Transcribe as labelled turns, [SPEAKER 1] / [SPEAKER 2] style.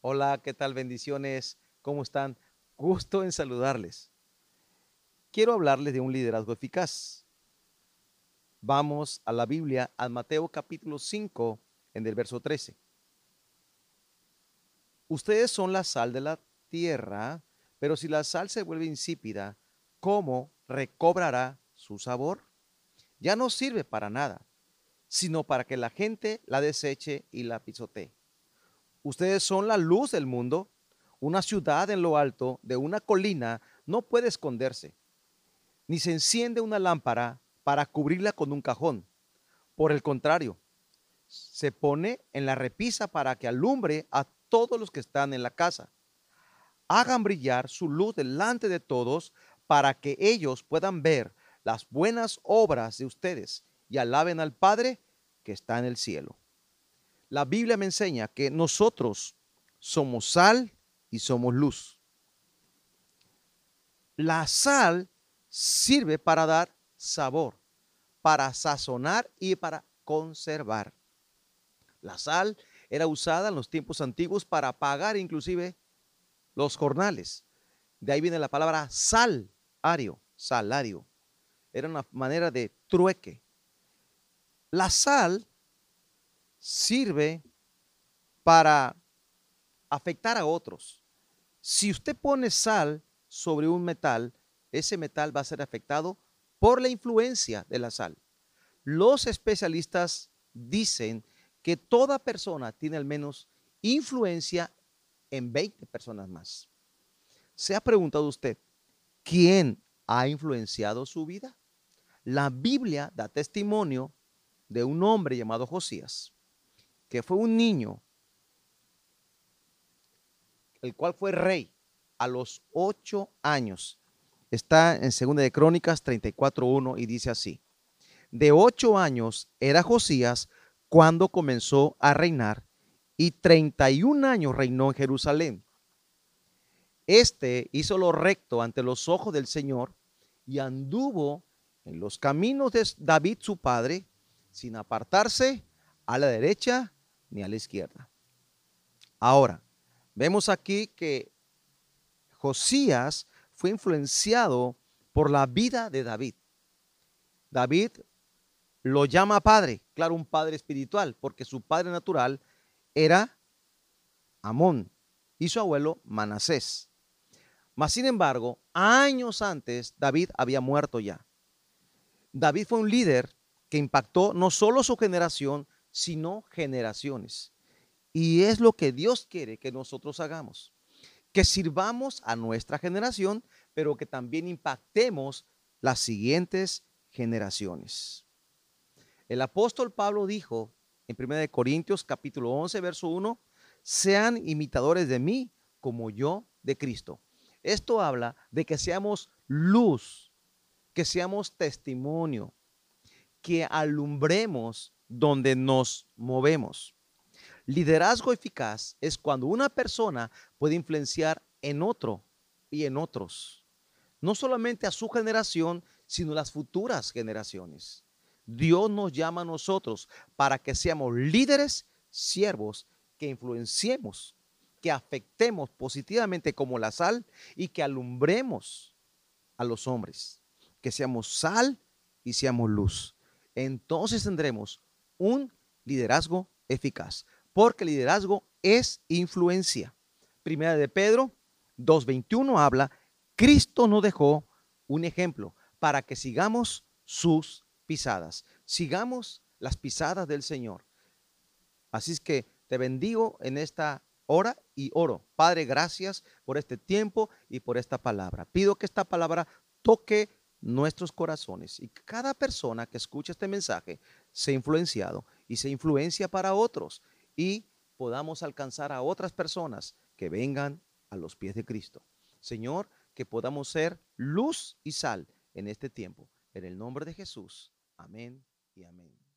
[SPEAKER 1] Hola, ¿qué tal? Bendiciones. ¿Cómo están? Gusto en saludarles. Quiero hablarles de un liderazgo eficaz. Vamos a la Biblia, a Mateo capítulo 5, en el verso 13. Ustedes son la sal de la tierra, pero si la sal se vuelve insípida, ¿cómo recobrará su sabor? Ya no sirve para nada, sino para que la gente la deseche y la pisotee. Ustedes son la luz del mundo. Una ciudad en lo alto de una colina no puede esconderse, ni se enciende una lámpara para cubrirla con un cajón. Por el contrario, se pone en la repisa para que alumbre a todos los que están en la casa. Hagan brillar su luz delante de todos para que ellos puedan ver las buenas obras de ustedes y alaben al Padre que está en el cielo. La Biblia me enseña que nosotros somos sal y somos luz. La sal sirve para dar sabor, para sazonar y para conservar. La sal era usada en los tiempos antiguos para pagar inclusive los jornales. De ahí viene la palabra salario, salario. Era una manera de trueque. La sal sirve para afectar a otros. Si usted pone sal sobre un metal, ese metal va a ser afectado por la influencia de la sal. Los especialistas dicen que toda persona tiene al menos influencia en 20 personas más. ¿Se ha preguntado usted quién ha influenciado su vida? La Biblia da testimonio de un hombre llamado Josías que fue un niño, el cual fue rey a los ocho años. Está en Segunda de Crónicas 34.1 y dice así. De ocho años era Josías cuando comenzó a reinar y 31 años reinó en Jerusalén. Este hizo lo recto ante los ojos del Señor y anduvo en los caminos de David su padre, sin apartarse a la derecha ni a la izquierda. Ahora, vemos aquí que Josías fue influenciado por la vida de David. David lo llama padre, claro, un padre espiritual, porque su padre natural era Amón y su abuelo Manasés. Mas, sin embargo, años antes David había muerto ya. David fue un líder que impactó no solo su generación, sino generaciones. Y es lo que Dios quiere que nosotros hagamos. Que sirvamos a nuestra generación, pero que también impactemos las siguientes generaciones. El apóstol Pablo dijo en 1 Corintios capítulo 11, verso 1, sean imitadores de mí como yo de Cristo. Esto habla de que seamos luz, que seamos testimonio, que alumbremos donde nos movemos. Liderazgo eficaz es cuando una persona puede influenciar en otro y en otros, no solamente a su generación, sino las futuras generaciones. Dios nos llama a nosotros para que seamos líderes, siervos, que influenciemos, que afectemos positivamente como la sal y que alumbremos a los hombres, que seamos sal y seamos luz. Entonces tendremos un liderazgo eficaz, porque liderazgo es influencia. Primera de Pedro 2.21 habla, Cristo nos dejó un ejemplo para que sigamos sus pisadas, sigamos las pisadas del Señor. Así es que te bendigo en esta hora y oro. Padre, gracias por este tiempo y por esta palabra. Pido que esta palabra toque nuestros corazones y cada persona que escucha este mensaje sea influenciado y se influencia para otros y podamos alcanzar a otras personas que vengan a los pies de Cristo. Señor, que podamos ser luz y sal en este tiempo. En el nombre de Jesús. Amén y amén.